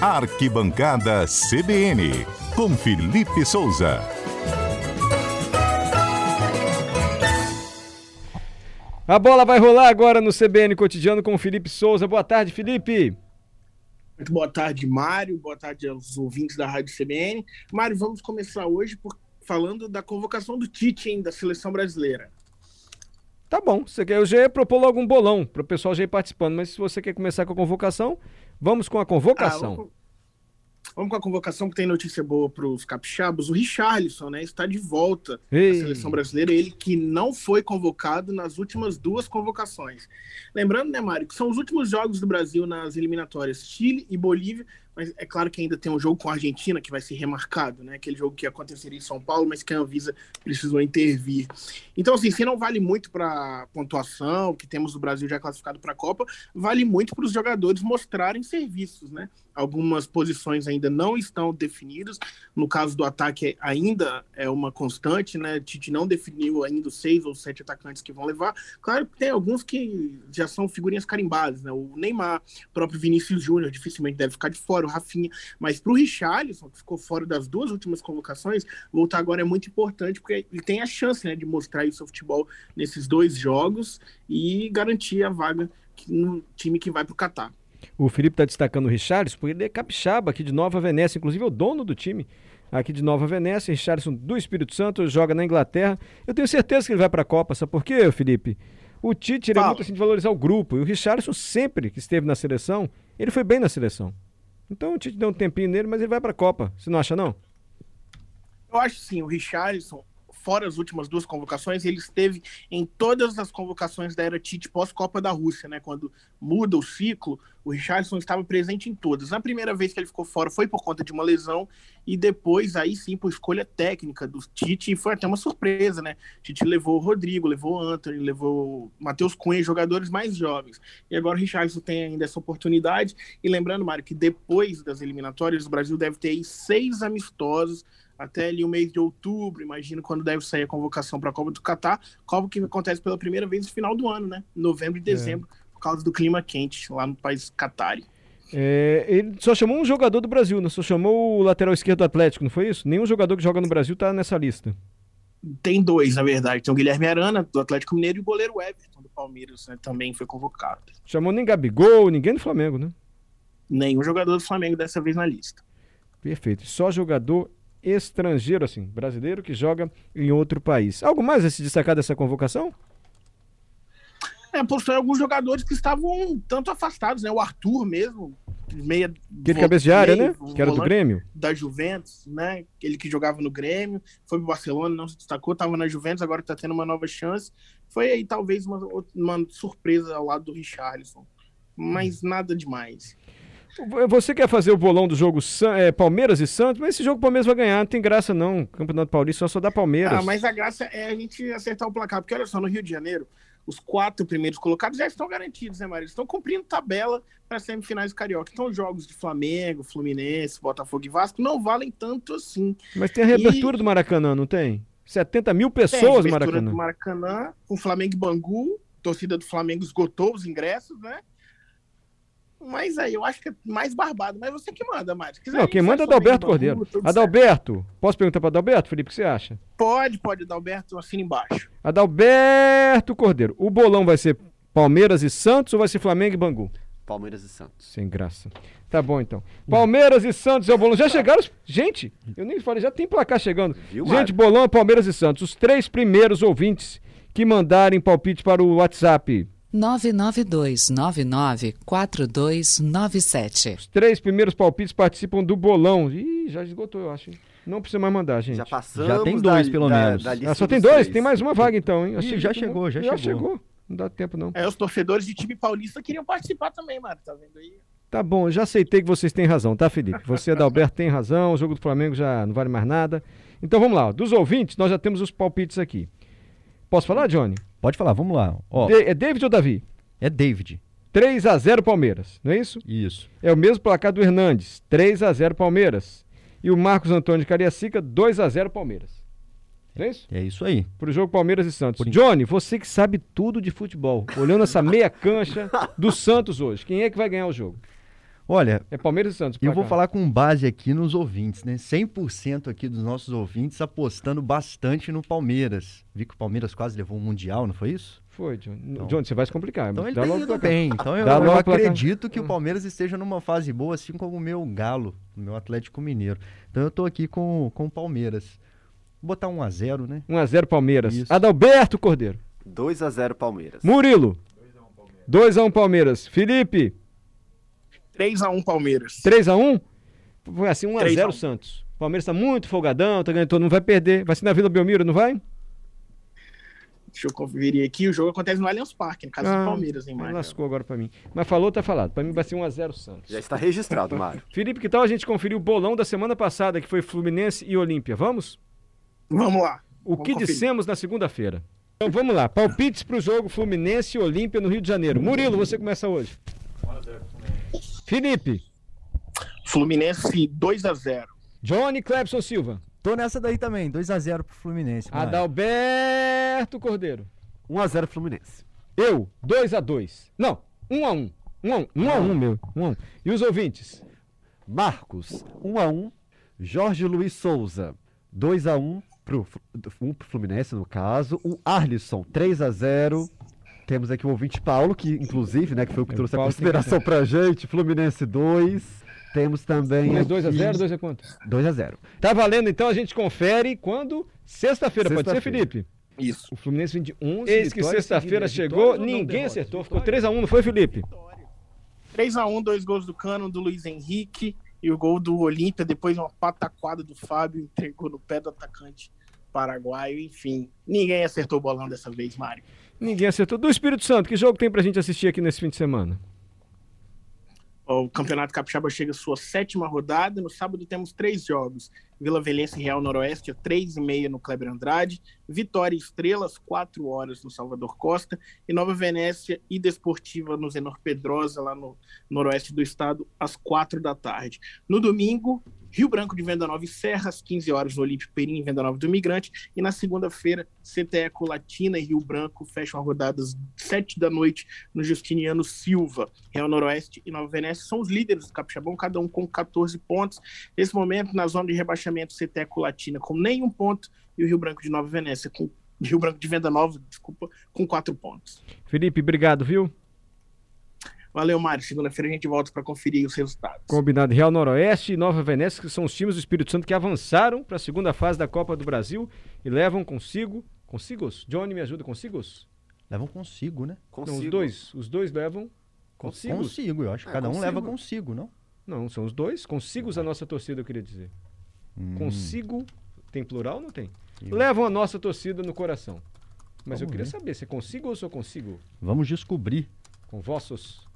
Arquibancada CBN, com Felipe Souza. A bola vai rolar agora no CBN Cotidiano com o Felipe Souza. Boa tarde, Felipe. Muito boa tarde, Mário. Boa tarde aos ouvintes da Rádio CBN. Mário, vamos começar hoje por, falando da convocação do Tite, hein, da seleção brasileira. Tá bom. Você quer, eu já ia propor logo um bolão para o pessoal já ir participando, mas se você quer começar com a convocação, vamos com a convocação. Ah, vamos, com a convocação que tem notícia boa para os capixabos. O Richarlison, né, está de volta Ei. à seleção brasileira. Ele que não foi convocado nas últimas duas convocações. Lembrando, né, Mário, que são os últimos jogos do Brasil nas eliminatórias Chile e Bolívia mas é claro que ainda tem um jogo com a Argentina que vai ser remarcado, né? Aquele jogo que aconteceria em São Paulo, mas que a Anvisa precisou intervir. Então, assim, se não vale muito para pontuação, que temos o Brasil já classificado para a Copa, vale muito para os jogadores mostrarem serviços, né? Algumas posições ainda não estão definidas. No caso do ataque, ainda é uma constante, né? Tite não definiu ainda os seis ou sete atacantes que vão levar. Claro que tem alguns que já são figurinhas carimbadas, né? O Neymar, o próprio Vinícius Júnior, dificilmente deve ficar de fora o Rafinha, mas para o Richarlison, que ficou fora das duas últimas convocações, voltar agora é muito importante, porque ele tem a chance né, de mostrar o seu futebol nesses dois jogos e garantir a vaga no time que vai para o Catar. O Felipe está destacando o Richarlison, porque ele é capixaba aqui de Nova Venécia, inclusive é o dono do time aqui de Nova Venécia, Richarlison do Espírito Santo, joga na Inglaterra. Eu tenho certeza que ele vai para a Copa, sabe por quê, Felipe? O Tite é muito assim de valorizar o grupo, e o Richarlison sempre que esteve na seleção, ele foi bem na seleção. Então o Tite deu um tempinho nele, mas ele vai para a Copa. Você não acha, não? Eu acho sim. O Richarlison, fora as últimas duas convocações, ele esteve em todas as convocações da era Tite pós-Copa da Rússia, né? Quando muda o ciclo, o Richardson estava presente em todas. Na primeira vez que ele ficou fora foi por conta de uma lesão, e depois, aí sim, por escolha técnica do Tite, e foi até uma surpresa, né? Tite levou o Rodrigo, levou o Anthony, levou o Matheus Cunha, jogadores mais jovens. E agora o Richardson tem ainda essa oportunidade. E lembrando, Mário, que depois das eliminatórias, o Brasil deve ter seis amistosos até ali o mês de outubro, imagino quando deve sair a convocação para a Copa do Catar, Copa que acontece pela primeira vez no final do ano, né? Novembro e é. dezembro, é. por causa do clima quente lá no país Catar. É, ele só chamou um jogador do Brasil, né? Só chamou o lateral esquerdo do Atlético, não foi isso? Nenhum jogador que joga no Brasil está nessa lista. Tem dois, na verdade. Tem o Guilherme Arana, do Atlético Mineiro, e o goleiro Everton, do Palmeiras, né? Também foi convocado. Chamou nem Gabigol, ninguém do Flamengo, né? Nenhum jogador do Flamengo dessa vez na lista. Perfeito. Só jogador estrangeiro, assim, brasileiro que joga em outro país. Algo mais a se destacar dessa convocação? É, postou alguns jogadores que estavam tanto afastados, né? O Arthur mesmo, meia. Aquele cabeça de área, né? Que era do Grêmio. Da Juventus, né? Ele que jogava no Grêmio, foi pro Barcelona, não se destacou, estava na Juventus, agora está tendo uma nova chance. Foi aí talvez uma, uma surpresa ao lado do Richarlison. Mas nada demais. Você quer fazer o bolão do jogo é, Palmeiras e Santos, mas esse jogo o Palmeiras vai ganhar, não tem graça não. Campeonato Paulista só só dá Palmeiras. Ah, mas a graça é a gente acertar o placar, porque olha só, no Rio de Janeiro, os quatro primeiros colocados já estão garantidos, né, Maria? Eles estão cumprindo tabela para semifinais do Carioca. Então, jogos de Flamengo, Fluminense, Botafogo e Vasco não valem tanto assim. Mas tem a reabertura e... do Maracanã, não tem? 70 mil pessoas no Maracanã. do Maracanã, com Flamengo e Bangu, torcida do Flamengo esgotou os ingressos, né? Mas aí eu acho que é mais barbado. Mas você que manda, Mário. Não, quem manda é Adalberto Cordeiro. Adalberto, posso perguntar para Adalberto, Felipe, o que você acha? Pode, pode, Adalberto, assina embaixo. Adalberto Cordeiro. O bolão vai ser Palmeiras e Santos ou vai ser Flamengo e Bangu? Palmeiras e Santos. Sem graça. Tá bom, então. Palmeiras e Santos é o bolão. Já chegaram. Gente, eu nem falei, já tem placar chegando. Viu, Gente, bolão é Palmeiras e Santos. Os três primeiros ouvintes que mandarem palpite para o WhatsApp 992994297. Os três primeiros palpites participam do bolão. Ih, já esgotou, eu acho. Não precisa mais mandar, gente. Já passamos. Já tem dois, da, pelo da, menos. Da ah, só tem dois? Três. Tem mais uma vaga, então, hein? Ih, já chegou, já, já chegou. chegou. Não dá tempo, não. É, os torcedores de time paulista queriam participar também, Mário. Tá vendo aí? Tá bom, já aceitei que vocês têm razão, tá, Felipe? Você, Adalberto, tem razão. O jogo do Flamengo já não vale mais nada. Então vamos lá. Dos ouvintes, nós já temos os palpites aqui. Posso falar, Johnny? Pode falar, vamos lá. Ó, é David ou Davi? É David. 3 a 0 Palmeiras, não é isso? Isso. É o mesmo placar do Hernandes, 3 a 0 Palmeiras. E o Marcos Antônio de Cariacica, 2 a 0 Palmeiras. Não é isso? É isso aí. Pro jogo Palmeiras e Santos. Por... Johnny, você que sabe tudo de futebol, olhando essa meia cancha do Santos hoje, quem é que vai ganhar o jogo? Olha, é Palmeiras e Santos. Eu vou falar com base aqui nos ouvintes, né? 100% aqui dos nossos ouvintes apostando bastante no Palmeiras. Vi que o Palmeiras quase levou o Mundial, não foi isso? Foi, John. Então, John, você vai se complicar. Então ele tá indo bem. Então eu, eu acredito que o Palmeiras esteja numa fase boa, assim como o meu Galo, o meu Atlético Mineiro. Então eu tô aqui com, com o Palmeiras. Vou botar 1x0, né? 1x0 Palmeiras. Isso. Adalberto Cordeiro. 2x0 Palmeiras. Murilo. 2x1 Palmeiras. Felipe. 3x1 Palmeiras. 3x1? Foi assim, 1x0 Santos. O Palmeiras tá muito folgadão, tá ganhando todo, não vai perder. Vai ser na Vila Belmiro, não vai? Deixa eu conferir aqui. O jogo acontece no Allianz Parque, no caso ah, do Palmeiras, hein, Mário? Lascou agora pra mim. Mas falou, tá falado. Pra mim vai ser 1x0 Santos. Já está registrado, Mário. Felipe, que tal a gente conferir o bolão da semana passada, que foi Fluminense e Olímpia? Vamos? Vamos lá. O vamos que conferir. dissemos na segunda-feira? Então vamos lá. Palpites pro jogo Fluminense e Olímpia no Rio de Janeiro. Murilo, você começa hoje. 1x0 Fluminense. Felipe. Fluminense 2 x 0 Johnny Clebson Silva. Tô nessa daí também, 2 x 0 pro Fluminense. Mano. Adalberto Cordeiro. 1 x 0 Fluminense. Eu, 2 x 2 Não, 1 x 1 1 x 1 1 x 1 meu. 1 x 1. E os ouvintes? Marcos, 1 x 1 Jorge Luiz Souza, 2 x 1 pro, um pro Fluminense, no caso. O Arlisson, 3 x 0 Temos aqui o ouvinte Paulo, que inclusive, né, que foi o que trouxe a consideração pra gente. Fluminense 2. Temos também. 2x0, 2 é quanto? 2x0. Tá valendo, então a gente confere quando? Sexta-feira, Sexta pode ser, Felipe? Isso. O Fluminense vem de 11 Eis que sexta-feira chegou, ninguém acertou. Ficou 3x1, não foi, Felipe? 3x1, dois gols do Cano, do Luiz Henrique e o gol do Olímpia. Depois uma pataquada do Fábio, entregou no pé do atacante paraguaio. Enfim, ninguém acertou o bolão dessa vez, Mário. Ninguém acertou. Do Espírito Santo, que jogo tem pra gente assistir aqui nesse fim de semana? O Campeonato Capixaba chega à sua sétima rodada. No sábado temos três jogos. Vila Velhense e Real Noroeste, três e meia no Kleber Andrade. Vitória e Estrelas, quatro horas no Salvador Costa. E Nova Venécia e Desportiva no Zenor Pedrosa, lá no noroeste do estado, às quatro da tarde. No domingo, Rio Branco de Venda Nova e Serra, às 15 horas no Olímpico Perim, Venda Nova do Imigrante. E na segunda-feira, CTE Colatina e Rio Branco fecham rodadas 7 da noite no Justiniano Silva. Real Noroeste e Nova Venécia são os líderes do Capixabão, cada um com 14 pontos. Nesse momento, na zona de rebaixamento, CTE Colatina com nenhum ponto e o Rio Branco de Nova Venécia com Rio Branco de Venda Nova, desculpa, com quatro pontos. Felipe, obrigado, viu? Valeu, Mário. Segunda-feira a gente volta para conferir os resultados. Combinado. Real Noroeste e Nova Venécia, que são os times do Espírito Santo que avançaram para a segunda fase da Copa do Brasil e levam consigo. Consigos? Johnny, me ajuda, consigos? Levam consigo, né? Consigo. Não, os dois. Os dois levam consigo. Consigo, eu acho que é, cada consigo. um leva consigo, não? Não, são os dois. Consigos a nossa torcida, eu queria dizer. Hum. Consigo. Tem plural ou não tem? Eu... Levam a nossa torcida no coração. Mas Vamos eu queria ver. saber, se é consigo ou só consigo? Vamos descobrir. Com vossos